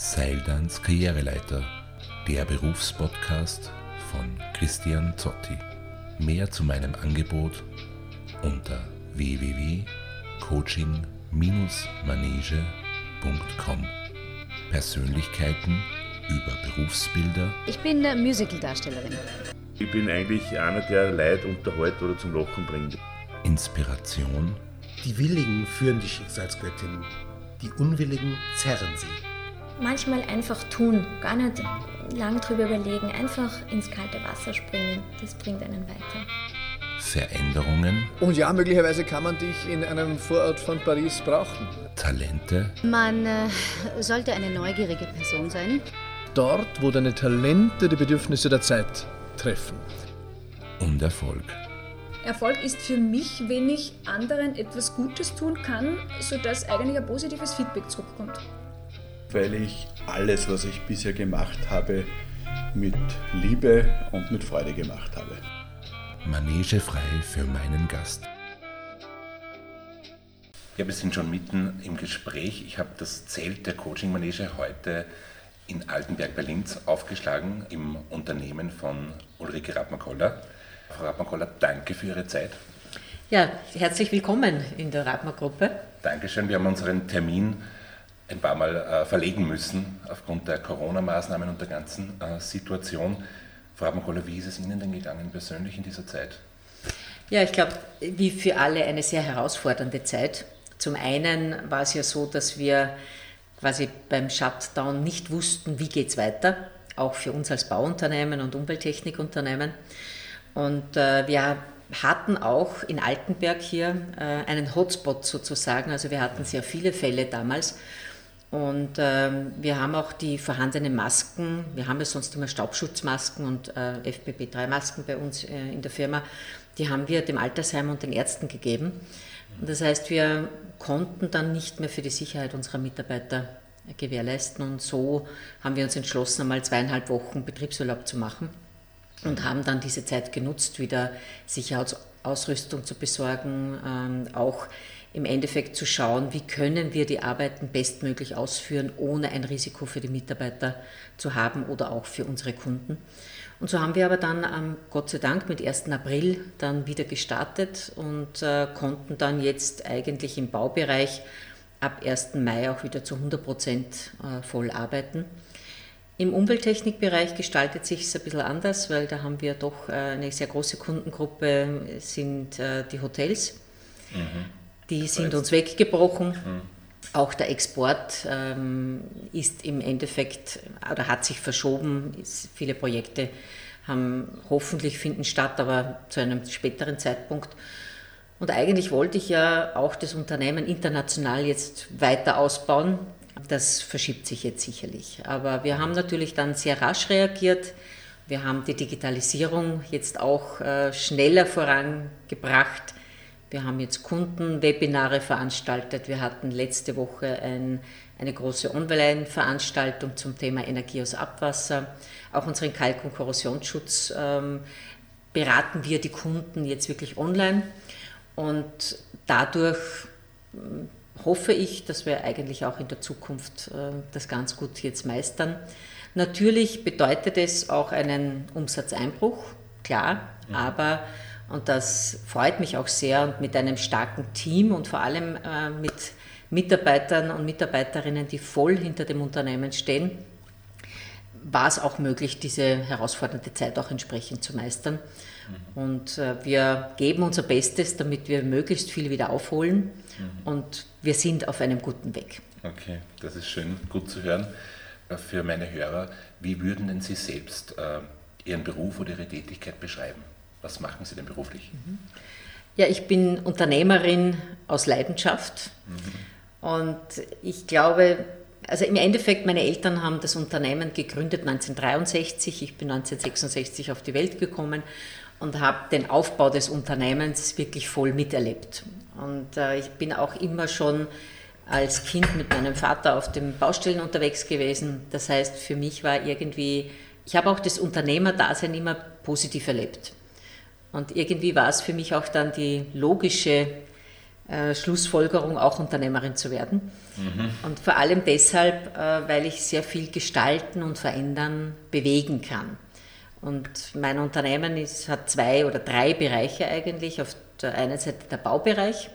Seildans Karriereleiter, der Berufspodcast von Christian Zotti. Mehr zu meinem Angebot unter www.coaching-manege.com. Persönlichkeiten über Berufsbilder. Ich bin Musicaldarstellerin. Ich bin eigentlich einer, der Leid unterhält oder zum Lachen bringt. Inspiration. Die Willigen führen die Schicksalsgöttin, die Unwilligen zerren sie. Manchmal einfach tun, gar nicht lang drüber überlegen, einfach ins kalte Wasser springen, das bringt einen weiter. Veränderungen. Und ja, möglicherweise kann man dich in einem Vorort von Paris brauchen. Talente. Man äh, sollte eine neugierige Person sein. Dort, wo deine Talente die Bedürfnisse der Zeit treffen. Und Erfolg. Erfolg ist für mich, wenn ich anderen etwas Gutes tun kann, sodass eigentlich ein positives Feedback zurückkommt. Weil ich alles, was ich bisher gemacht habe, mit Liebe und mit Freude gemacht habe. Manege frei für meinen Gast. Ja, wir sind schon mitten im Gespräch. Ich habe das Zelt der Coaching Manege heute in Altenberg bei Linz aufgeschlagen im Unternehmen von Ulrike Rappmann-Koller. Frau Rappmann-Koller, danke für Ihre Zeit. Ja, herzlich willkommen in der Rappmann-Gruppe. Dankeschön. Wir haben unseren Termin ein paar Mal äh, verlegen müssen aufgrund der Corona-Maßnahmen und der ganzen äh, Situation. Frau Rappmann-Koller, wie ist es Ihnen denn gegangen persönlich in dieser Zeit? Ja, ich glaube, wie für alle eine sehr herausfordernde Zeit. Zum einen war es ja so, dass wir quasi beim Shutdown nicht wussten, wie geht es weiter, auch für uns als Bauunternehmen und Umwelttechnikunternehmen. Und äh, wir hatten auch in Altenberg hier äh, einen Hotspot sozusagen, also wir hatten sehr viele Fälle damals. Und ähm, wir haben auch die vorhandenen Masken, wir haben ja sonst immer Staubschutzmasken und äh, FPP3-Masken bei uns äh, in der Firma, die haben wir dem Altersheim und den Ärzten gegeben. Und das heißt, wir konnten dann nicht mehr für die Sicherheit unserer Mitarbeiter gewährleisten. Und so haben wir uns entschlossen, einmal zweieinhalb Wochen Betriebsurlaub zu machen und haben dann diese Zeit genutzt, wieder Sicherheitsausrüstung zu besorgen, ähm, auch im Endeffekt zu schauen, wie können wir die Arbeiten bestmöglich ausführen, ohne ein Risiko für die Mitarbeiter zu haben oder auch für unsere Kunden. Und so haben wir aber dann Gott sei Dank mit 1. April dann wieder gestartet und äh, konnten dann jetzt eigentlich im Baubereich ab 1. Mai auch wieder zu 100 Prozent äh, voll arbeiten. Im Umwelttechnikbereich gestaltet sich es ein bisschen anders, weil da haben wir doch äh, eine sehr große Kundengruppe, sind die Hotels. Mhm. Die sind uns weggebrochen. Mhm. Auch der Export ähm, ist im Endeffekt oder hat sich verschoben. Viele Projekte haben hoffentlich finden statt, aber zu einem späteren Zeitpunkt. Und eigentlich wollte ich ja auch das Unternehmen international jetzt weiter ausbauen. Das verschiebt sich jetzt sicherlich. Aber wir haben natürlich dann sehr rasch reagiert. Wir haben die Digitalisierung jetzt auch äh, schneller vorangebracht. Wir haben jetzt Kundenwebinare veranstaltet. Wir hatten letzte Woche ein, eine große Online-Veranstaltung zum Thema Energie aus Abwasser. Auch unseren Kalk- und Korrosionsschutz ähm, beraten wir die Kunden jetzt wirklich online. Und dadurch hm, hoffe ich, dass wir eigentlich auch in der Zukunft äh, das ganz gut jetzt meistern. Natürlich bedeutet es auch einen Umsatzeinbruch, klar, mhm. aber und das freut mich auch sehr und mit einem starken Team und vor allem äh, mit Mitarbeitern und Mitarbeiterinnen, die voll hinter dem Unternehmen stehen, war es auch möglich, diese herausfordernde Zeit auch entsprechend zu meistern. Mhm. Und äh, wir geben unser Bestes, damit wir möglichst viel wieder aufholen mhm. und wir sind auf einem guten Weg. Okay, das ist schön, gut zu hören. Äh, für meine Hörer, wie würden denn Sie selbst äh, Ihren Beruf oder Ihre Tätigkeit beschreiben? Was machen Sie denn beruflich? Ja, ich bin Unternehmerin aus Leidenschaft mhm. und ich glaube, also im Endeffekt, meine Eltern haben das Unternehmen gegründet 1963, ich bin 1966 auf die Welt gekommen und habe den Aufbau des Unternehmens wirklich voll miterlebt. Und äh, ich bin auch immer schon als Kind mit meinem Vater auf den Baustellen unterwegs gewesen. Das heißt, für mich war irgendwie, ich habe auch das Unternehmerdasein immer positiv erlebt. Und irgendwie war es für mich auch dann die logische äh, Schlussfolgerung, auch Unternehmerin zu werden. Mhm. Und vor allem deshalb, äh, weil ich sehr viel gestalten und verändern, bewegen kann. Und mein Unternehmen ist, hat zwei oder drei Bereiche eigentlich. Auf der einen Seite der Baubereich,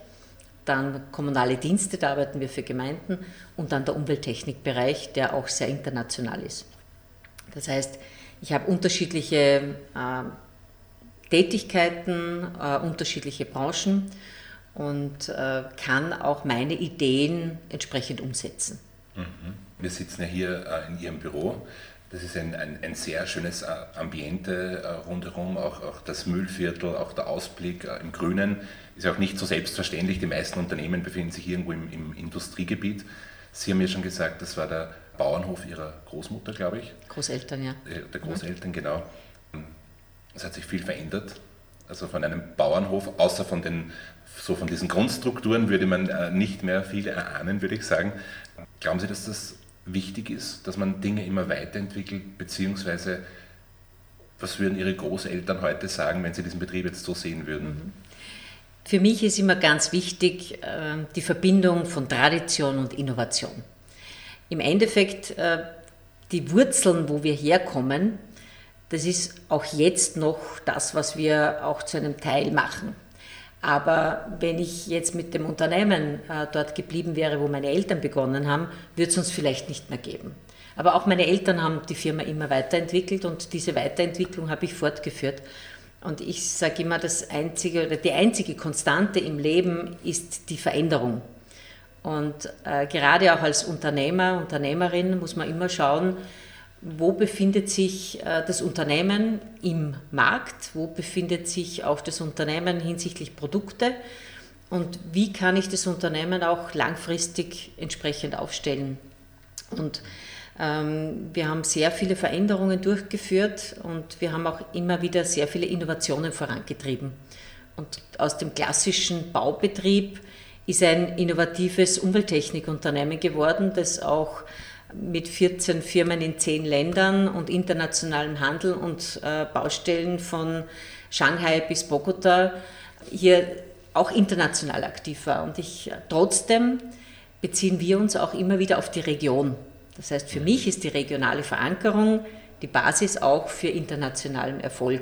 dann kommunale Dienste, da arbeiten wir für Gemeinden und dann der Umwelttechnikbereich, der auch sehr international ist. Das heißt, ich habe unterschiedliche äh, Tätigkeiten, äh, unterschiedliche Branchen und äh, kann auch meine Ideen entsprechend umsetzen. Mhm. Wir sitzen ja hier äh, in Ihrem Büro. Das ist ein, ein, ein sehr schönes äh, Ambiente äh, rundherum, auch, auch, das Müllviertel, auch der Ausblick im Grünen ist auch nicht so selbstverständlich. Die meisten Unternehmen befinden sich irgendwo im, im Industriegebiet. Sie haben ja schon gesagt, das war der Bauernhof Ihrer Großmutter, glaube ich. Großeltern, ja. Der Großeltern, mhm. genau. Es hat sich viel verändert. Also von einem Bauernhof, außer von den so von diesen Grundstrukturen würde man nicht mehr viel erahnen, würde ich sagen. Glauben Sie, dass das wichtig ist, dass man Dinge immer weiterentwickelt, beziehungsweise was würden Ihre Großeltern heute sagen, wenn Sie diesen Betrieb jetzt so sehen würden? Mhm. Für mich ist immer ganz wichtig äh, die Verbindung von Tradition und Innovation. Im Endeffekt, äh, die Wurzeln, wo wir herkommen, das ist auch jetzt noch das, was wir auch zu einem Teil machen. Aber wenn ich jetzt mit dem Unternehmen äh, dort geblieben wäre, wo meine Eltern begonnen haben, würde es uns vielleicht nicht mehr geben. Aber auch meine Eltern haben die Firma immer weiterentwickelt und diese Weiterentwicklung habe ich fortgeführt. Und ich sage immer, das einzige oder die einzige Konstante im Leben ist die Veränderung. Und äh, gerade auch als Unternehmer, Unternehmerin muss man immer schauen, wo befindet sich äh, das Unternehmen im Markt, wo befindet sich auch das Unternehmen hinsichtlich Produkte und wie kann ich das Unternehmen auch langfristig entsprechend aufstellen. Und ähm, wir haben sehr viele Veränderungen durchgeführt und wir haben auch immer wieder sehr viele Innovationen vorangetrieben. Und aus dem klassischen Baubetrieb ist ein innovatives Umwelttechnikunternehmen geworden, das auch mit 14 Firmen in 10 Ländern und internationalem Handel und äh, Baustellen von Shanghai bis Bogota hier auch international aktiv war. Und ich trotzdem beziehen wir uns auch immer wieder auf die Region. Das heißt, für mich ist die regionale Verankerung die Basis auch für internationalen Erfolg.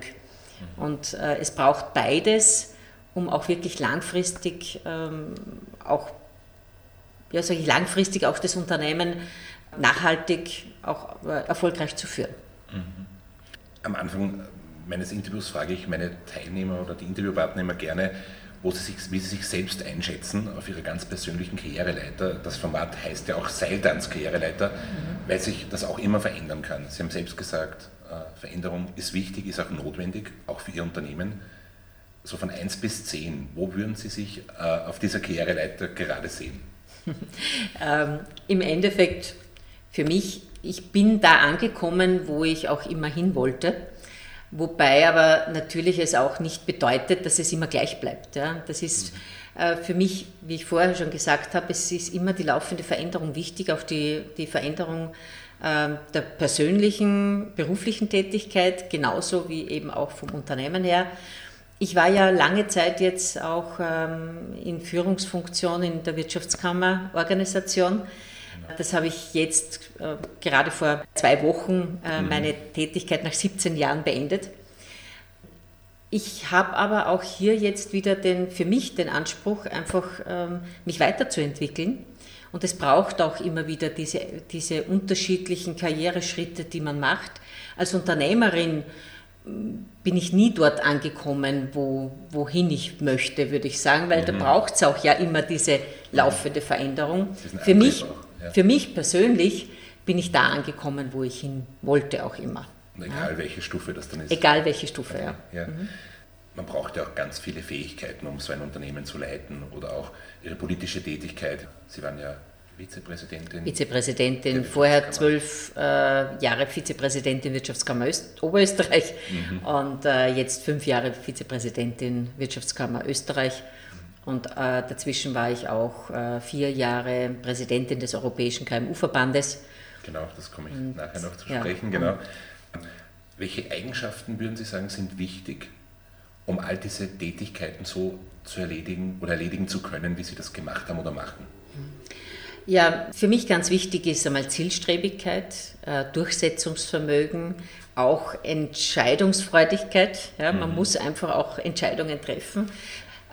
Und äh, es braucht beides, um auch wirklich langfristig ähm, auch ja, sage ich, langfristig auch das Unternehmen nachhaltig auch äh, erfolgreich zu führen. Mhm. Am Anfang meines Interviews frage ich meine Teilnehmer oder die Interviewpartner immer gerne, wo sie sich, wie sie sich selbst einschätzen auf ihrer ganz persönlichen Karriereleiter. Das Format heißt ja auch Seiltanz-Karriereleiter, mhm. weil sich das auch immer verändern kann. Sie haben selbst gesagt, äh, Veränderung ist wichtig, ist auch notwendig, auch für Ihr Unternehmen. So von 1 bis 10, wo würden Sie sich äh, auf dieser Karriereleiter gerade sehen? ähm, Im Endeffekt für mich, ich bin da angekommen, wo ich auch immer hin wollte. Wobei aber natürlich es auch nicht bedeutet, dass es immer gleich bleibt. Ja. Das ist äh, für mich, wie ich vorher schon gesagt habe, es ist immer die laufende Veränderung wichtig, auch die, die Veränderung äh, der persönlichen, beruflichen Tätigkeit, genauso wie eben auch vom Unternehmen her. Ich war ja lange Zeit jetzt auch ähm, in Führungsfunktion in der Wirtschaftskammerorganisation. Das habe ich jetzt äh, gerade vor zwei Wochen äh, mhm. meine Tätigkeit nach 17 Jahren beendet. Ich habe aber auch hier jetzt wieder den, für mich den Anspruch, einfach ähm, mich weiterzuentwickeln. Und es braucht auch immer wieder diese, diese unterschiedlichen Karriereschritte, die man macht. Als Unternehmerin bin ich nie dort angekommen, wo, wohin ich möchte, würde ich sagen, weil mhm. da braucht es auch ja immer diese laufende Veränderung. Für mich, für mich persönlich bin ich da angekommen, wo ich hin wollte auch immer. Egal ja. welche Stufe das dann ist. Egal welche Stufe, okay. ja. ja. Mhm. Man braucht ja auch ganz viele Fähigkeiten, um so ein Unternehmen zu leiten oder auch Ihre politische Tätigkeit. Sie waren ja Vizepräsidentin. Vizepräsidentin, vorher zwölf äh, Jahre Vizepräsidentin Wirtschaftskammer Öst Oberösterreich mhm. und äh, jetzt fünf Jahre Vizepräsidentin Wirtschaftskammer Österreich. Und äh, dazwischen war ich auch äh, vier Jahre Präsidentin des Europäischen KMU-Verbandes. Genau, das komme ich und, nachher noch zu sprechen. Ja. Genau. Welche Eigenschaften würden Sie sagen sind wichtig, um all diese Tätigkeiten so zu erledigen oder erledigen zu können, wie Sie das gemacht haben oder machen? Ja, für mich ganz wichtig ist einmal Zielstrebigkeit, äh, Durchsetzungsvermögen, auch Entscheidungsfreudigkeit. Ja, man mhm. muss einfach auch Entscheidungen treffen.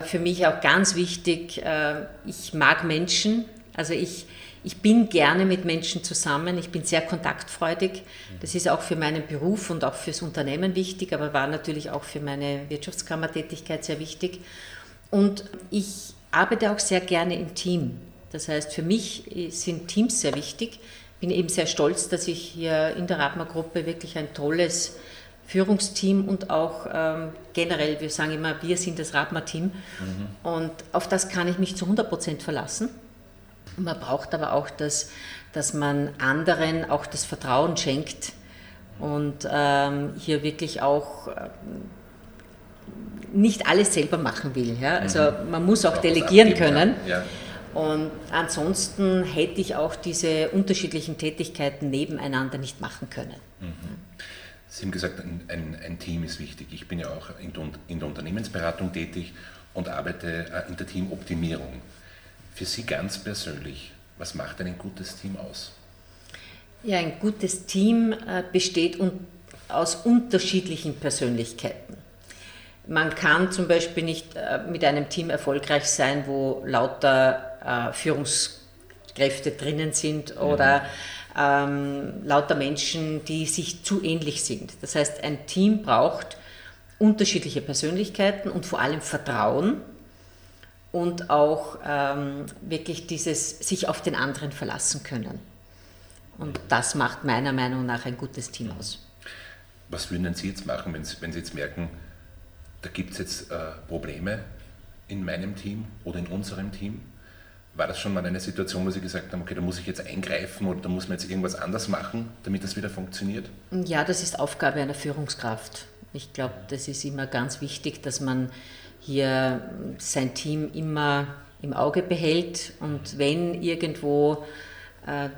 Für mich auch ganz wichtig, äh, ich mag Menschen. Also ich, ich bin gerne mit Menschen zusammen, ich bin sehr kontaktfreudig. Das ist auch für meinen Beruf und auch fürs Unternehmen wichtig, aber war natürlich auch für meine Wirtschaftskammertätigkeit sehr wichtig. Und ich arbeite auch sehr gerne im Team. Das heißt, für mich sind Teams sehr wichtig. Ich bin eben sehr stolz, dass ich hier in der Radmar-Gruppe wirklich ein tolles Führungsteam und auch ähm, generell, wir sagen immer, wir sind das Radmar-Team. Mhm. Und auf das kann ich mich zu 100 Prozent verlassen. Man braucht aber auch das, dass man anderen auch das Vertrauen schenkt und ähm, hier wirklich auch ähm, nicht alles selber machen will. Ja? Also mhm. man muss auch, auch delegieren können. Ja. Und ansonsten hätte ich auch diese unterschiedlichen Tätigkeiten nebeneinander nicht machen können. Mhm. Sie haben gesagt, ein, ein, ein, Team ist wichtig. Ich bin ja auch in der, in der Unternehmensberatung tätig und arbeite äh, in der Teamoptimierung. Für Sie ganz persönlich, was macht ein gutes Team aus? Ja, ein gutes Team äh, besteht aus unterschiedlichen Persönlichkeiten. Man kann zum Beispiel nicht äh, mit einem Team erfolgreich sein, wo lauter Führungskräfte drinnen sind oder ähm, lauter Menschen, die sich zu ähnlich sind. Das heißt, ein Team braucht unterschiedliche Persönlichkeiten und vor allem Vertrauen und auch ähm, wirklich dieses sich auf den anderen verlassen können. Und das macht meiner Meinung nach ein gutes Team aus. Was würden Sie jetzt machen, wenn Sie, wenn Sie jetzt merken, da gibt es jetzt äh, Probleme in meinem Team oder in unserem Team? War das schon mal eine Situation, wo Sie gesagt haben, okay, da muss ich jetzt eingreifen oder da muss man jetzt irgendwas anders machen, damit das wieder funktioniert? Ja, das ist Aufgabe einer Führungskraft. Ich glaube, das ist immer ganz wichtig, dass man hier sein Team immer im Auge behält und wenn irgendwo äh,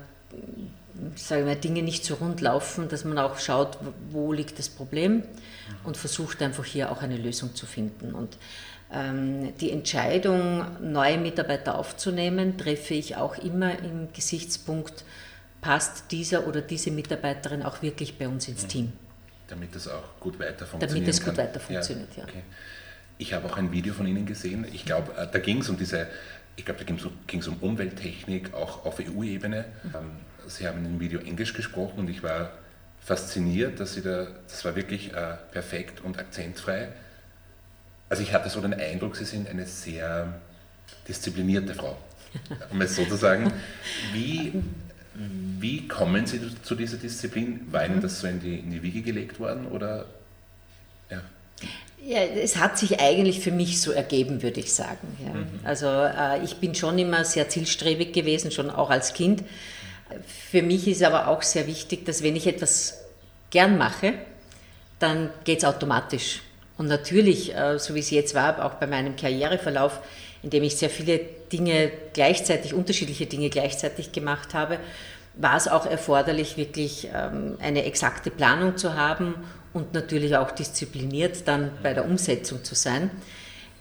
sagen wir, Dinge nicht so rund laufen, dass man auch schaut, wo liegt das Problem und versucht einfach hier auch eine Lösung zu finden. Und die Entscheidung, neue Mitarbeiter aufzunehmen, treffe ich auch immer im Gesichtspunkt, passt dieser oder diese Mitarbeiterin auch wirklich bei uns ins mhm. Team. Damit es auch gut weiter funktioniert. Damit es gut weiter funktioniert, ja. ja. Okay. Ich habe auch ein Video von Ihnen gesehen. Ich glaube, äh, da ging es um diese, ich glaube, da ging es um Umwelttechnik, auch auf EU-Ebene. Mhm. Ähm, Sie haben in dem Video Englisch gesprochen und ich war fasziniert, dass Sie da, das war wirklich äh, perfekt und akzentfrei. Also ich hatte so den Eindruck, Sie sind eine sehr disziplinierte Frau, um es so zu sagen. Wie, wie kommen Sie zu dieser Disziplin? War Ihnen mhm. das so in die, in die Wiege gelegt worden oder ja? Ja, es hat sich eigentlich für mich so ergeben, würde ich sagen. Ja. Mhm. Also äh, ich bin schon immer sehr zielstrebig gewesen, schon auch als Kind. Für mich ist aber auch sehr wichtig, dass wenn ich etwas gern mache, dann geht es automatisch. Und natürlich, äh, so wie es jetzt war, auch bei meinem Karriereverlauf, in dem ich sehr viele Dinge gleichzeitig, unterschiedliche Dinge gleichzeitig gemacht habe, war es auch erforderlich, wirklich ähm, eine exakte Planung zu haben und natürlich auch diszipliniert dann bei der Umsetzung zu sein.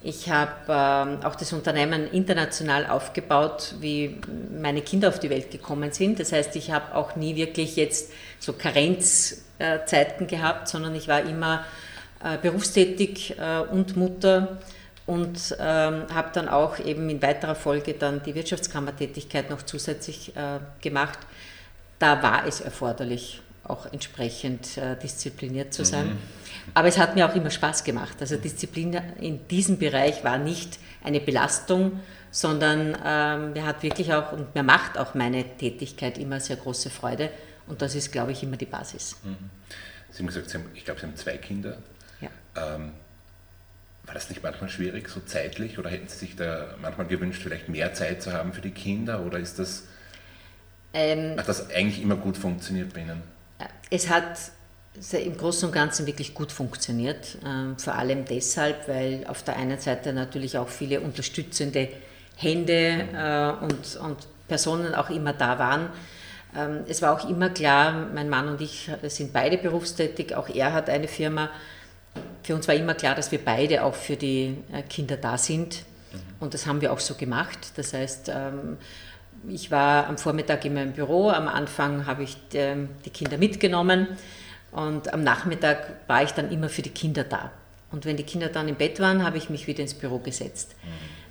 Ich habe ähm, auch das Unternehmen international aufgebaut, wie meine Kinder auf die Welt gekommen sind. Das heißt, ich habe auch nie wirklich jetzt so Karenzzeiten gehabt, sondern ich war immer äh, berufstätig äh, und Mutter und ähm, habe dann auch eben in weiterer Folge dann die Wirtschaftskammertätigkeit noch zusätzlich äh, gemacht. Da war es erforderlich, auch entsprechend äh, diszipliniert zu sein. Mhm. Aber es hat mir auch immer Spaß gemacht. Also Disziplin in diesem Bereich war nicht eine Belastung, sondern ähm, mir hat wirklich auch und mir macht auch meine Tätigkeit immer sehr große Freude. Und das ist, glaube ich, immer die Basis. Mhm. Sie haben gesagt, Sie haben, ich glaube, Sie haben zwei Kinder. Ähm, war das nicht manchmal schwierig, so zeitlich? Oder hätten Sie sich da manchmal gewünscht, vielleicht mehr Zeit zu haben für die Kinder? Oder ist das, ähm, hat das eigentlich immer gut funktioniert bei Ihnen? Es hat im Großen und Ganzen wirklich gut funktioniert. Ähm, vor allem deshalb, weil auf der einen Seite natürlich auch viele unterstützende Hände äh, und, und Personen auch immer da waren. Ähm, es war auch immer klar, mein Mann und ich sind beide berufstätig, auch er hat eine Firma. Für uns war immer klar, dass wir beide auch für die äh, Kinder da sind. Und das haben wir auch so gemacht. Das heißt, ähm, ich war am Vormittag in meinem Büro, am Anfang habe ich ähm, die Kinder mitgenommen und am Nachmittag war ich dann immer für die Kinder da. Und wenn die Kinder dann im Bett waren, habe ich mich wieder ins Büro gesetzt.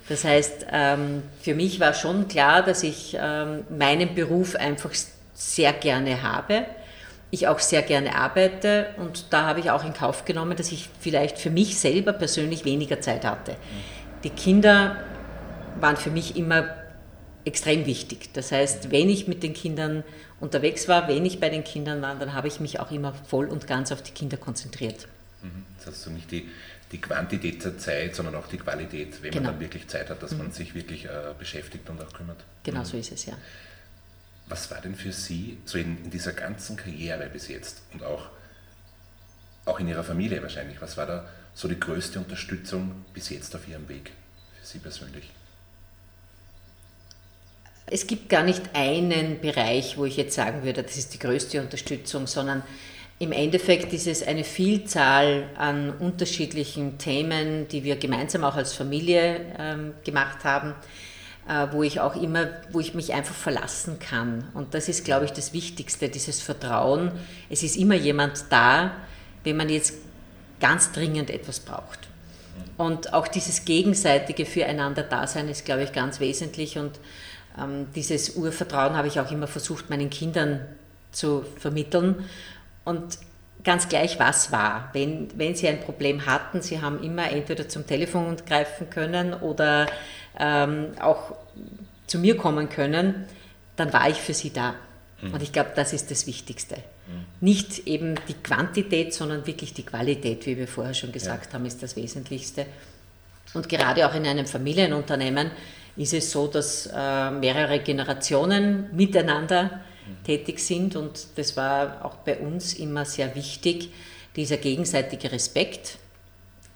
Das heißt, ähm, für mich war schon klar, dass ich meinen Beruf einfach sehr gerne habe. Ich auch sehr gerne arbeite und da habe ich auch in Kauf genommen, dass ich vielleicht für mich selber persönlich weniger Zeit hatte. Die Kinder waren für mich immer extrem wichtig. Das heißt, wenn ich mit den Kindern unterwegs war, wenn ich bei den Kindern war, dann habe ich mich auch immer voll und ganz auf die Kinder konzentriert. Mhm. Das heißt so nicht die, die Quantität der Zeit, sondern auch die Qualität, wenn genau. man dann wirklich Zeit hat, dass mhm. man sich wirklich äh, beschäftigt und auch kümmert. Genau mhm. so ist es, ja. Was war denn für Sie so in, in, dieser ganzen Karriere bis jetzt und auch, auch in Ihrer Familie wahrscheinlich, was war da so die größte Unterstützung bis jetzt auf Ihrem Weg für Sie persönlich? Es gibt gar nicht einen Bereich, wo ich jetzt sagen würde, das ist die größte Unterstützung, sondern im Endeffekt ist es eine Vielzahl an unterschiedlichen Themen, die wir gemeinsam auch als Familie ähm, gemacht haben, wo ich auch immer, wo ich mich einfach verlassen kann. Und das ist, glaube ich, das Wichtigste, dieses Vertrauen. Es ist immer jemand da, wenn man jetzt ganz dringend etwas braucht. Und auch dieses gegenseitige Füreinander-Dasein ist, glaube ich, ganz wesentlich. Und ähm, dieses Urvertrauen habe ich auch immer versucht, meinen Kindern zu vermitteln. Und ganz gleich, was war. Wenn, wenn sie ein Problem hatten, sie haben immer entweder zum Telefon greifen können oder ähm, auch zu mir kommen können, dann war ich für sie da. Mhm. Und ich glaube, das ist das Wichtigste. Mhm. Nicht eben die Quantität, sondern wirklich die Qualität, wie wir vorher schon gesagt ja. haben, ist das Wesentlichste. Und gerade auch in einem Familienunternehmen ist es so, dass äh, mehrere Generationen miteinander tätig sind und das war auch bei uns immer sehr wichtig, dieser gegenseitige Respekt.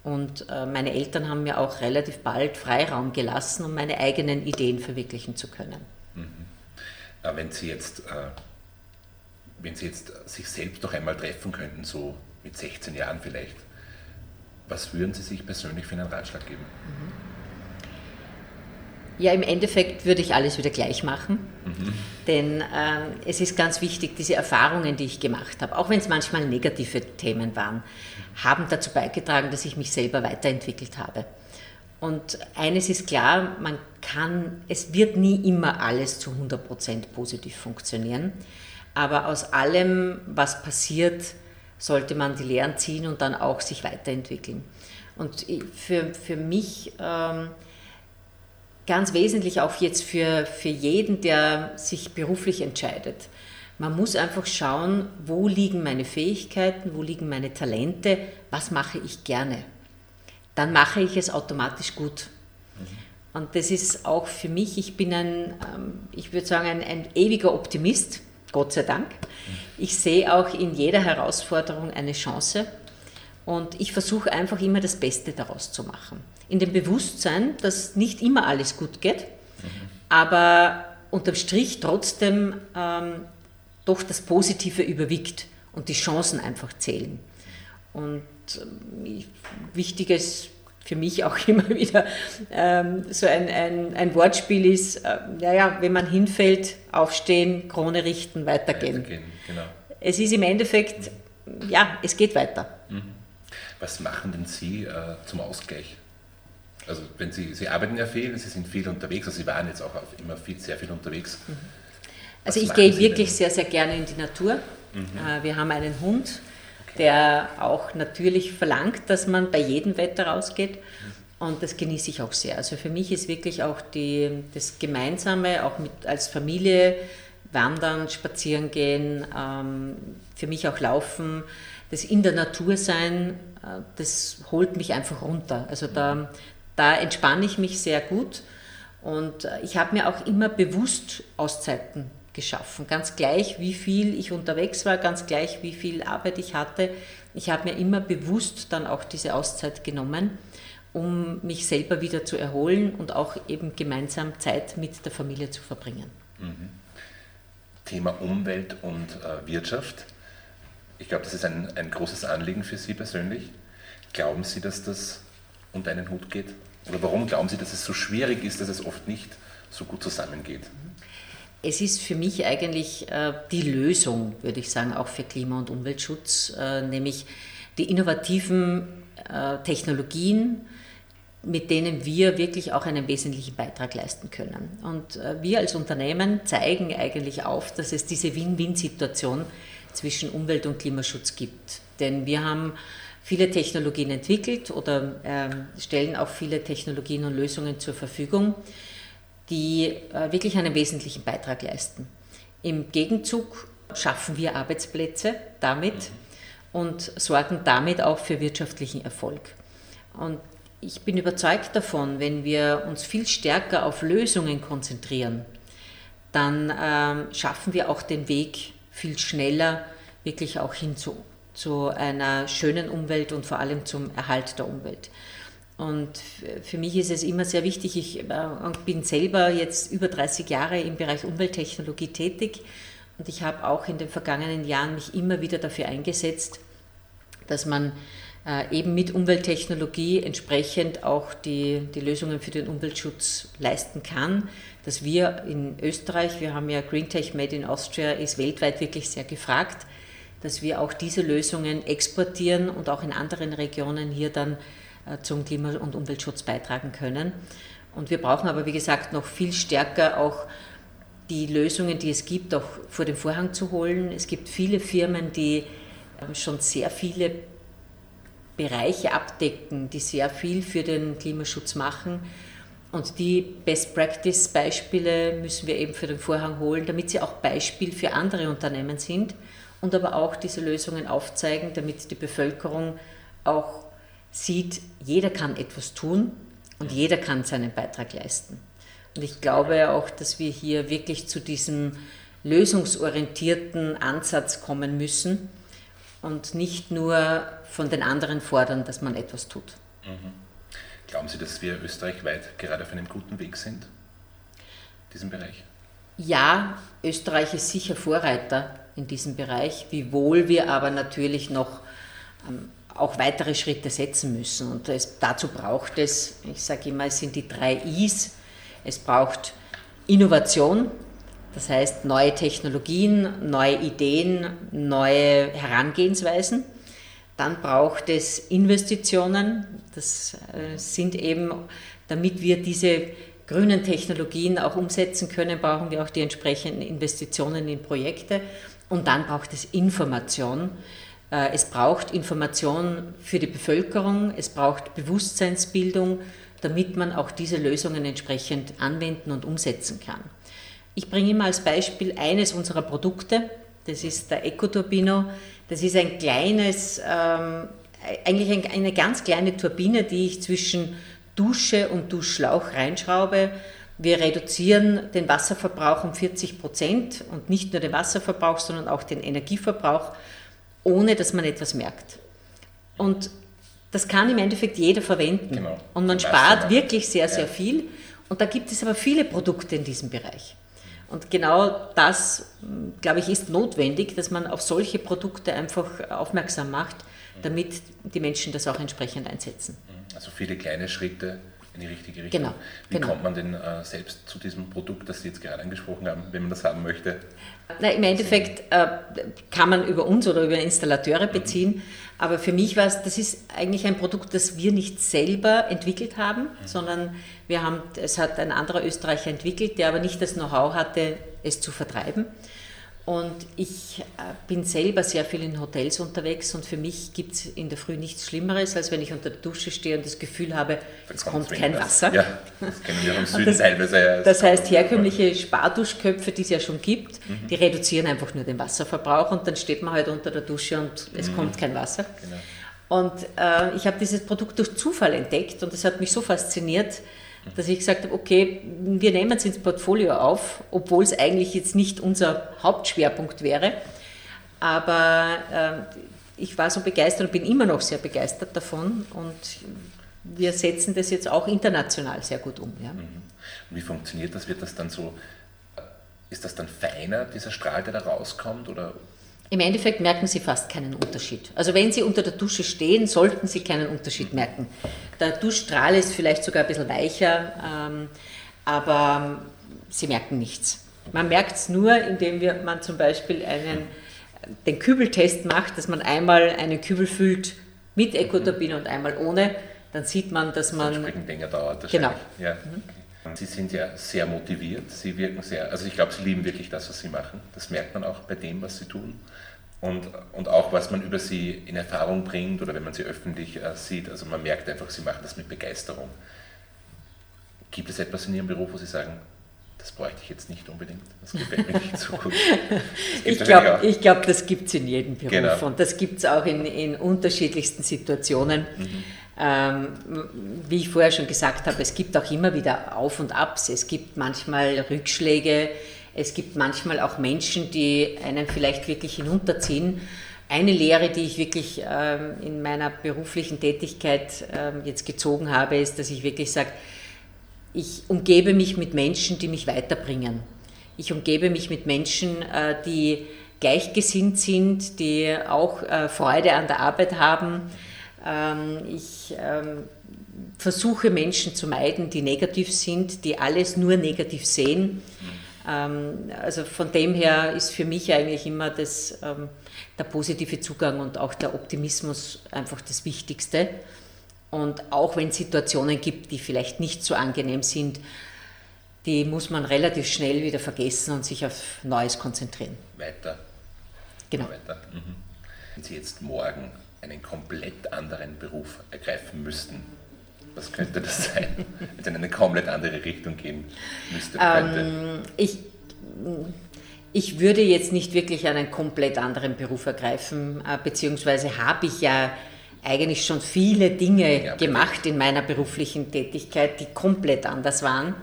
Und äh, meine Eltern haben mir auch relativ bald Freiraum gelassen, um meine eigenen Ideen verwirklichen zu können. Mhm. Wenn Sie jetzt, äh, wenn Sie jetzt sich selbst noch einmal treffen könnten, so mit 16 Jahren vielleicht, was würden Sie sich persönlich für einen Ratschlag geben? Mhm. Ja, im Endeffekt würde ich alles wieder gleich machen. Mhm. Denn äh, es ist ganz wichtig, diese Erfahrungen, die ich gemacht habe, auch wenn es manchmal negative Themen waren, haben dazu beigetragen, dass ich mich selber weiterentwickelt habe. Und eines ist klar, man kann, es wird nie immer alles zu 100% positiv funktionieren. Aber aus allem, was passiert, sollte man die Lehren ziehen und dann auch sich weiterentwickeln. Und für, für mich ähm, ganz wesentlich auch jetzt für, für jeden, der sich beruflich entscheidet. Man muss einfach schauen, wo liegen meine Fähigkeiten, wo liegen meine Talente, was mache ich gerne. Dann mache ich es automatisch gut. Und das ist auch für mich, ich bin ein, ähm, ich würde sagen, ein, ein ewiger Optimist, Gott sei Dank. Ich sehe auch in jeder Herausforderung eine Chance und ich versuche einfach immer das Beste daraus zu machen in dem Bewusstsein, dass nicht immer alles gut geht, mhm. aber unterm Strich trotzdem ähm, doch das Positive überwiegt und die Chancen einfach zählen. Und ähm, wichtig ist für mich auch immer wieder ähm, so ein, ein, ein, Wortspiel ist, äh, naja, wenn man hinfällt, aufstehen, Krone richten, weitergehen. weitergehen genau. Es ist im Endeffekt, ja, es geht weiter. Was machen denn Sie äh, zum Ausgleich? Also wenn Sie, Sie arbeiten ja viel, Sie sind viel unterwegs, also Sie waren jetzt auch immer viel, sehr viel unterwegs. Mhm. Also ich gehe wirklich denn? sehr, sehr gerne in die Natur. Mhm. Äh, wir haben einen Hund, okay. der auch natürlich verlangt, dass man bei jedem Wetter rausgeht. Mhm. Und das genieße ich auch sehr. Also für mich ist wirklich auch die, das Gemeinsame, auch mit, als Familie, Wandern, Spazieren gehen, ähm, für mich auch Laufen, das in der Natur sein, äh, das holt mich einfach runter. Also da. Da entspanne ich mich sehr gut und äh, ich habe mir auch immer bewusst Auszeiten geschaffen. Ganz gleich, wie viel ich unterwegs war, ganz gleich, wie viel Arbeit ich hatte. Ich habe mir immer bewusst dann auch diese Auszeit genommen, um mich selber wieder zu erholen und auch eben gemeinsam Zeit mit der Familie zu verbringen. Mhm. Thema Umwelt und äh, Wirtschaft. Ich glaube, das ist ein, ein großes Anliegen für Sie persönlich. Glauben Sie, dass das unter einen Hut geht? Oder warum glauben Sie, dass es so schwierig ist, dass es oft nicht so gut zusammengeht? Es ist für mich eigentlich äh, die Lösung, würde ich sagen, auch für Klima- und Umweltschutz, äh, nämlich die innovativen äh, Technologien, mit denen wir wirklich auch einen wesentlichen Beitrag leisten können. Und äh, wir als Unternehmen zeigen eigentlich auf, dass es diese Win-Win-Situation zwischen Umwelt- und Klimaschutz gibt. Denn wir haben viele Technologien entwickelt oder äh, stellen auch viele Technologien und Lösungen zur Verfügung, die äh, wirklich einen wesentlichen Beitrag leisten. Im Gegenzug schaffen wir Arbeitsplätze damit und sorgen damit auch für wirtschaftlichen Erfolg. Und ich bin überzeugt davon, wenn wir uns viel stärker auf Lösungen konzentrieren, dann ähm, schaffen wir auch den Weg viel schneller wirklich auch hin zu, zu einer schönen Umwelt und vor allem zum Erhalt der Umwelt. Und für mich ist es immer sehr wichtig, ich äh, bin selber jetzt über 30 Jahre im Bereich Umwelttechnologie tätig und ich habe auch in den vergangenen Jahren mich immer wieder dafür eingesetzt, dass man äh, eben mit Umwelttechnologie entsprechend auch die, die Lösungen für den Umweltschutz leisten kann. Dass wir in Österreich, wir haben ja Green Tech Made in Austria, ist weltweit wirklich sehr gefragt, dass wir auch diese Lösungen exportieren und auch in anderen Regionen hier dann äh, zum Klima- und Umweltschutz beitragen können. Und wir brauchen aber, wie gesagt, noch viel stärker auch die Lösungen, die es gibt, auch vor den Vorhang zu holen. Es gibt viele Firmen, die äh, schon sehr viele Bereiche abdecken, die sehr viel für den Klimaschutz machen. Und die Best-Practice-Beispiele müssen wir eben für den Vorhang holen, damit sie auch Beispiel für andere Unternehmen sind und aber auch diese Lösungen aufzeigen, damit die Bevölkerung auch sieht, jeder kann etwas tun und jeder kann seinen Beitrag leisten. Und ich glaube auch, dass wir hier wirklich zu diesem lösungsorientierten Ansatz kommen müssen und nicht nur von den anderen fordern, dass man etwas tut. Mhm. Glauben Sie, dass wir österreichweit gerade auf einem guten Weg sind, in diesem Bereich? Ja, Österreich ist sicher Vorreiter in diesem Bereich, wiewohl wir aber natürlich noch ähm, auch weitere Schritte setzen müssen. Und es, dazu braucht es, ich sage immer, es sind die drei Is. Es braucht Innovation, das heißt, neue Technologien, neue Ideen, neue Herangehensweisen. Dann braucht es Investitionen. Das äh, sind eben, damit wir diese grünen Technologien auch umsetzen können, brauchen wir auch die entsprechenden Investitionen in Projekte. Und dann braucht es Information. Äh, es braucht Information für die Bevölkerung, es braucht Bewusstseinsbildung, damit man auch diese Lösungen entsprechend anwenden und umsetzen kann. Ich bringe immer als Beispiel eines unserer Produkte, das ist der Ecoturbino. Das ist ein kleines, ähm, eigentlich eine ganz kleine Turbine, die ich zwischen Dusche und Duschschlauch reinschraube. Wir reduzieren den Wasserverbrauch um 40 Prozent und nicht nur den Wasserverbrauch, sondern auch den Energieverbrauch, ohne dass man etwas merkt. Und das kann im Endeffekt jeder verwenden. Genau. Und man spart wirklich sehr, sehr viel. Und da gibt es aber viele Produkte in diesem Bereich. Und genau das, glaube ich, ist notwendig, dass man auf solche Produkte einfach aufmerksam macht, damit die Menschen das auch entsprechend einsetzen. Also viele kleine Schritte in die richtige Richtung. Genau, Wie genau. kommt man denn äh, selbst zu diesem Produkt, das Sie jetzt gerade angesprochen haben, wenn man das haben möchte? Na, Im Endeffekt äh, kann man über uns oder über Installateure beziehen, mhm. aber für mich war es, das ist eigentlich ein Produkt, das wir nicht selber entwickelt haben, mhm. sondern wir haben, es hat ein anderer Österreicher entwickelt, der aber nicht das Know-how hatte, es zu vertreiben. Und ich äh, bin selber sehr viel in Hotels unterwegs und für mich gibt es in der Früh nichts Schlimmeres, als wenn ich unter der Dusche stehe und das Gefühl habe, es kommt kein Wasser. Ja, das kennen wir im Süden das, teilweise. Ja, das heißt, herkömmliche Sparduschköpfe, die es ja schon gibt, mhm. die reduzieren einfach nur den Wasserverbrauch und dann steht man halt unter der Dusche und es mhm. kommt kein Wasser. Genau. Und äh, ich habe dieses Produkt durch Zufall entdeckt und das hat mich so fasziniert, dass ich gesagt habe, okay, wir nehmen es ins Portfolio auf, obwohl es eigentlich jetzt nicht unser Hauptschwerpunkt wäre. Aber äh, ich war so begeistert und bin immer noch sehr begeistert davon und wir setzen das jetzt auch international sehr gut um. Ja. Mhm. Wie funktioniert das? Wird das dann so, ist das dann feiner, dieser Strahl, der da rauskommt? Oder? Im Endeffekt merken Sie fast keinen Unterschied. Also wenn Sie unter der Dusche stehen, sollten Sie keinen Unterschied merken. Der Duschstrahl ist vielleicht sogar ein bisschen weicher, ähm, aber Sie merken nichts. Man merkt es nur, indem wir, man zum Beispiel einen, den Kübeltest macht, dass man einmal einen Kübel füllt mit Ekotabin und einmal ohne. Dann sieht man, dass man... Das entsprechend länger dauert. Genau. Ja. Sie sind ja sehr motiviert, Sie wirken sehr, also ich glaube, Sie lieben wirklich das, was Sie machen. Das merkt man auch bei dem, was Sie tun. Und, und auch, was man über Sie in Erfahrung bringt oder wenn man Sie öffentlich äh, sieht. Also man merkt einfach, Sie machen das mit Begeisterung. Gibt es etwas in Ihrem Beruf, wo Sie sagen, das bräuchte ich jetzt nicht unbedingt, das gefällt mir nicht so gut. ich glaube, glaub, das gibt es in jedem Beruf genau. und das gibt es auch in, in unterschiedlichsten Situationen. Mhm. Ähm, wie ich vorher schon gesagt habe, es gibt auch immer wieder Auf und Abs, es gibt manchmal Rückschläge, es gibt manchmal auch Menschen, die einen vielleicht wirklich hinunterziehen. Eine Lehre, die ich wirklich ähm, in meiner beruflichen Tätigkeit ähm, jetzt gezogen habe, ist, dass ich wirklich sage, ich umgebe mich mit Menschen, die mich weiterbringen. Ich umgebe mich mit Menschen, äh, die gleichgesinnt sind, die auch äh, Freude an der Arbeit haben. Ähm, ich versuche Menschen zu meiden, die negativ sind, die alles nur negativ sehen. Ähm, also von dem her ist für mich eigentlich immer das, der positive Zugang und auch der Optimismus einfach das Wichtigste. Und auch wenn es Situationen gibt, die vielleicht nicht so angenehm sind, die muss man relativ schnell wieder vergessen und sich auf Neues konzentrieren. Weiter. Genau. Weiter. Mhm. Wenn Sie jetzt morgen einen komplett anderen Beruf ergreifen müssten, was könnte das sein? Wenn es in eine komplett andere Richtung gehen müsste? Ähm, ich, ich würde jetzt nicht wirklich einen komplett anderen Beruf ergreifen, äh, beziehungsweise habe ich ja eigentlich schon viele Dinge ja, gemacht in meiner beruflichen Tätigkeit, die komplett anders waren. Mhm.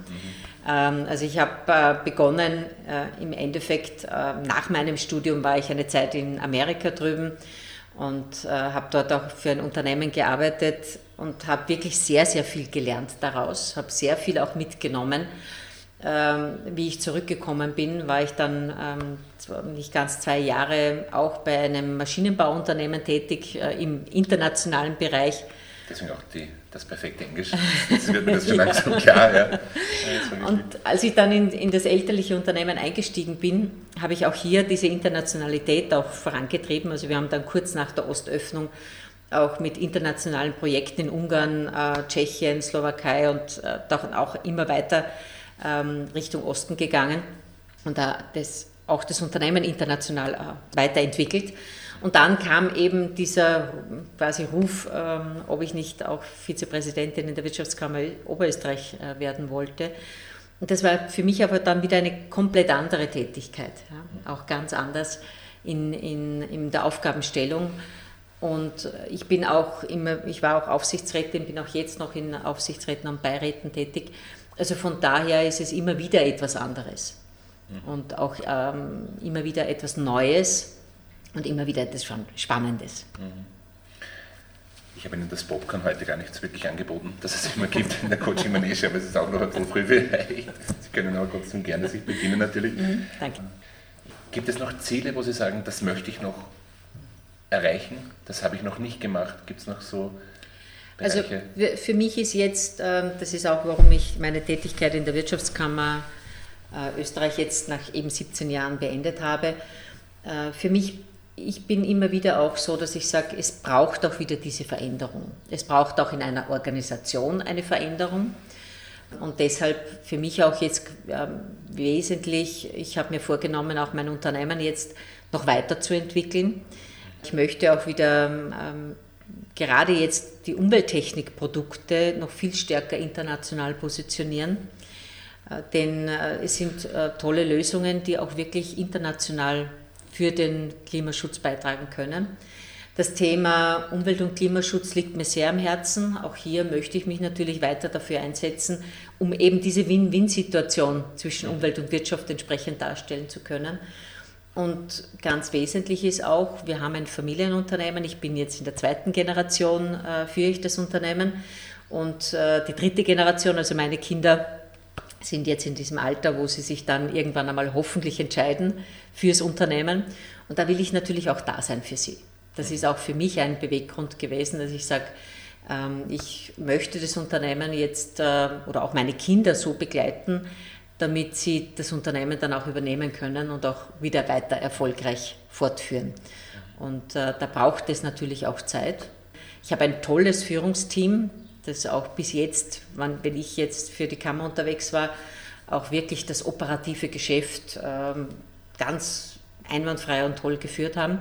Ähm, also ich habe äh, begonnen, äh, im Endeffekt, nach meinem Studium war ich eine Zeit in Amerika drüben und habe dort auch für ein Unternehmen gearbeitet und habe wirklich sehr, sehr viel gelernt daraus, habe sehr viel auch mitgenommen ähm, wie ich zurückgekommen bin, war ich dann ähm, nicht ganz zwei Jahre auch bei einem Maschinenbauunternehmen tätig äh, im internationalen Bereich. Deswegen auch die, das perfekte Englisch. Jetzt wird mir das schon ja. langsam klar. Ja. Und als ich dann in, in das elterliche Unternehmen eingestiegen bin, habe ich auch hier diese Internationalität auch vorangetrieben. Also wir haben dann kurz nach der Ostöffnung auch mit internationalen Projekten in Ungarn, äh, Tschechien, Slowakei und äh, auch immer weiter ähm, Richtung Osten gegangen und da das, auch das Unternehmen international äh, weiterentwickelt. Und dann kam eben dieser quasi Ruf, ähm, ob ich nicht auch Vizepräsidentin in der Wirtschaftskammer Oberösterreich äh, werden wollte. Und das war für mich aber dann wieder eine komplett andere Tätigkeit, ja, auch ganz anders in, in, in der Aufgabenstellung. Und ich bin auch immer, ich war auch Aufsichtsrätin, bin auch jetzt noch in Aufsichtsräten und Beiräten tätig. Also von daher ist es immer wieder etwas anderes mhm. und auch ähm, immer wieder etwas Neues und immer wieder etwas Spannendes. Mhm. Ich habe Ihnen das Popcorn heute gar nichts wirklich angeboten, dass es immer gibt in der Coaching Manege, aber es ist auch noch ein früh vielleicht. Sie können aber trotzdem gerne sich bedienen natürlich. Mhm, danke. Gibt es noch Ziele, wo Sie sagen, das möchte ich noch erreichen, das habe ich noch nicht gemacht? Gibt es noch so also für mich ist jetzt, ähm, das ist auch, warum ich meine Tätigkeit in der Wirtschaftskammer äh, Österreich jetzt nach eben 17 Jahren beendet habe, äh, für mich, ich bin immer wieder auch so, dass ich sage, es braucht auch wieder diese Veränderung. Es braucht auch in einer Organisation eine Veränderung. Und deshalb für mich auch jetzt ähm, wesentlich, ich habe mir vorgenommen, auch mein Unternehmen jetzt noch weiterzuentwickeln. Ich möchte auch wieder ähm, gerade jetzt die Umwelttechnikprodukte noch viel stärker international positionieren. Äh, denn äh, es sind äh, tolle Lösungen, die auch wirklich international für den Klimaschutz beitragen können. Das Thema Umwelt- und Klimaschutz liegt mir sehr am Herzen. Auch hier möchte ich mich natürlich weiter dafür einsetzen, um eben diese Win-Win-Situation zwischen Umwelt und Wirtschaft entsprechend darstellen zu können. Und ganz wesentlich ist auch, wir haben ein Familienunternehmen. Ich bin jetzt in der zweiten Generation, äh, führe ich das Unternehmen. Und äh, die dritte Generation, also meine Kinder, sind jetzt in diesem Alter, wo sie sich dann irgendwann einmal hoffentlich entscheiden fürs Unternehmen. Und da will ich natürlich auch da sein für sie. Das ist auch für mich ein Beweggrund gewesen, dass ich sage, ähm, ich möchte das Unternehmen jetzt äh, oder auch meine Kinder so begleiten, damit sie das Unternehmen dann auch übernehmen können und auch wieder weiter erfolgreich fortführen. Und äh, da braucht es natürlich auch Zeit. Ich habe ein tolles Führungsteam, das auch bis jetzt, wenn ich jetzt für die Kammer unterwegs war, auch wirklich das operative Geschäft ähm, ganz einwandfrei und toll geführt haben.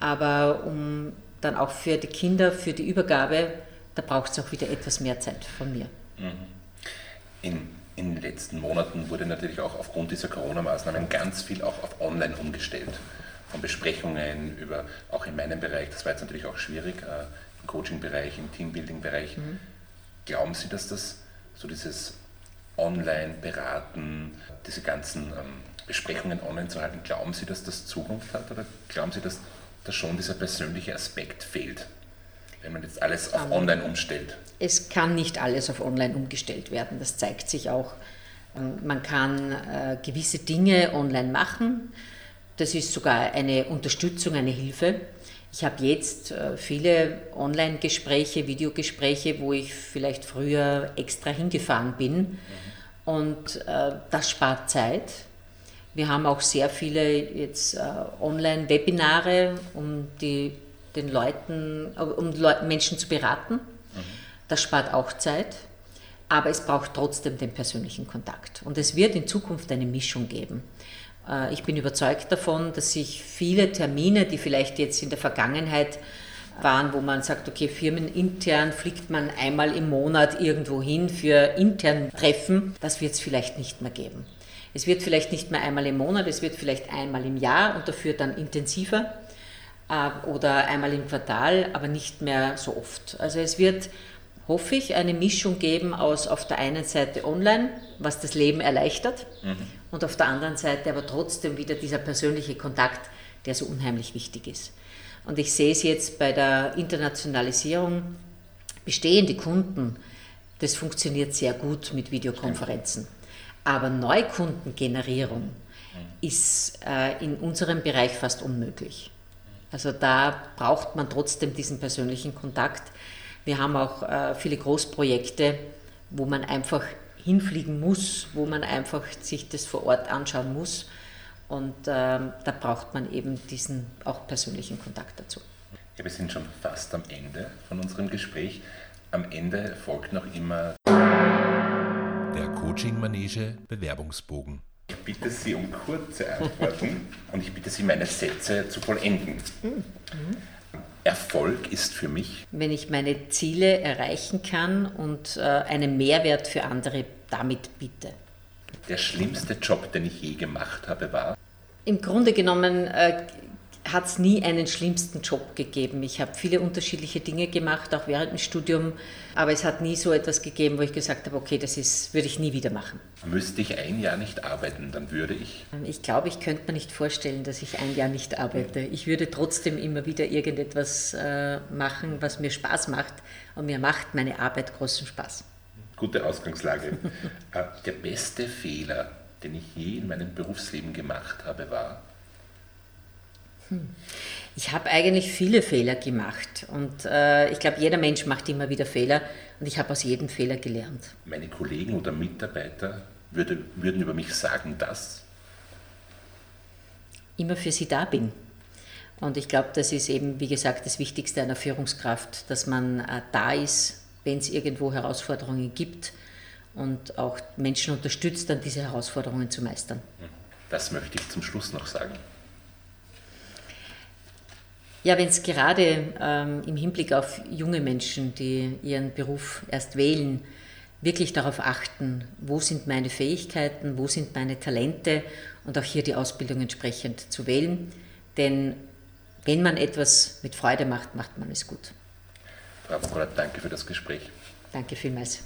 Aber um dann auch für die Kinder, für die Übergabe, da braucht es auch wieder etwas mehr Zeit von mir. Mhm. In, in den letzten Monaten wurde natürlich auch aufgrund dieser Corona-Maßnahmen ganz viel auch auf Online umgestellt. Von Besprechungen über, auch in meinem Bereich, das war jetzt natürlich auch schwierig, äh, im Coaching-Bereich, im Teambuilding-Bereich. Mhm. Glauben Sie, dass das so dieses Online-Beraten, diese ganzen ähm, Besprechungen online zu halten, glauben Sie, dass das Zukunft hat oder glauben Sie, dass, dass schon dieser persönliche Aspekt fehlt, wenn man jetzt alles auf online umstellt? Es kann nicht alles auf online umgestellt werden, das zeigt sich auch. Ähm, man kann äh, gewisse Dinge online machen, das ist sogar eine Unterstützung, eine Hilfe. Ich habe jetzt äh, viele Online-Gespräche, Videogespräche, wo ich vielleicht früher extra hingefahren bin. Mhm. Und äh, das spart Zeit. Wir haben auch sehr viele jetzt Online-Webinare, um die, den Leuten, um Le Menschen zu beraten. Mhm. Das spart auch Zeit. Aber es braucht trotzdem den persönlichen Kontakt. Und es wird in Zukunft eine Mischung geben. Äh, ich bin überzeugt davon, dass sich viele Termine, die vielleicht jetzt in der Vergangenheit waren, wo man sagt, okay, firmenintern fliegt man einmal im Monat irgendwo hin für intern Treffen, das wird es vielleicht nicht mehr geben. Es wird vielleicht nicht mehr einmal im Monat, es wird vielleicht einmal im Jahr und dafür dann intensiver äh, oder einmal im Quartal, aber nicht mehr so oft. Also es wird hoffe ich, eine Mischung geben aus auf der einen Seite online, was das Leben erleichtert, mhm. und auf der anderen Seite aber trotzdem wieder dieser persönliche Kontakt, der so unheimlich wichtig ist. Und ich sehe es jetzt bei der Internationalisierung, bestehende Kunden, das funktioniert sehr gut mit Videokonferenzen. Aber Neukundengenerierung mhm. ist äh, in unserem Bereich fast unmöglich. Also da braucht man trotzdem diesen persönlichen Kontakt wir haben auch äh, viele Großprojekte, wo man einfach hinfliegen muss, wo man einfach sich das vor Ort anschauen muss. Und ähm, da braucht man eben diesen auch persönlichen Kontakt dazu. Ja, wir sind schon fast am Ende von unserem Gespräch. Am Ende folgt noch immer der Coaching-Manege Bewerbungsbogen. Ich bitte Sie um kurze Antworten und ich bitte Sie, meine Sätze zu vollenden. Mhm. Erfolg ist für mich? Wenn ich meine Ziele erreichen kann und äh, einen Mehrwert für andere damit biete. Der schlimmste Job, den ich je gemacht habe, war? Im Grunde genommen äh, hat es nie einen schlimmsten Job gegeben. Ich habe viele unterschiedliche Dinge gemacht, auch während dem Studium, aber es hat nie so etwas gegeben, wo ich gesagt habe, okay, das ist, würde ich nie wieder machen. Müsste ich ein Jahr nicht arbeiten, dann würde ich? Ich glaube, ich könnte mir nicht vorstellen, dass ich ein Jahr nicht arbeite. Ich würde trotzdem immer wieder irgendetwas äh, machen, was mir Spaß macht und mir macht meine Arbeit großen Spaß. Gute Ausgangslage. Äh, der beste Fehler, den ich je in meinem Berufsleben gemacht habe, war. Ich habe eigentlich viele Fehler gemacht und äh, ich glaube, jeder Mensch macht immer wieder Fehler und ich habe aus jedem Fehler gelernt. Meine Kollegen oder Mitarbeiter würde, würden über mich sagen, dass immer für sie da bin. Und ich glaube, das ist eben, wie gesagt, das Wichtigste einer Führungskraft, dass man äh, da ist, wenn es irgendwo Herausforderungen gibt und auch Menschen unterstützt, dann diese Herausforderungen zu meistern. Das möchte ich zum Schluss noch sagen. Ja, wenn es gerade ähm, im Hinblick auf junge Menschen, die ihren Beruf erst wählen, wirklich darauf achten, wo sind meine Fähigkeiten, wo sind meine Talente und auch hier die Ausbildung entsprechend zu wählen. Denn wenn man etwas mit Freude macht, macht man es gut. Frau Abgeordnete, danke für das Gespräch. Danke vielmals.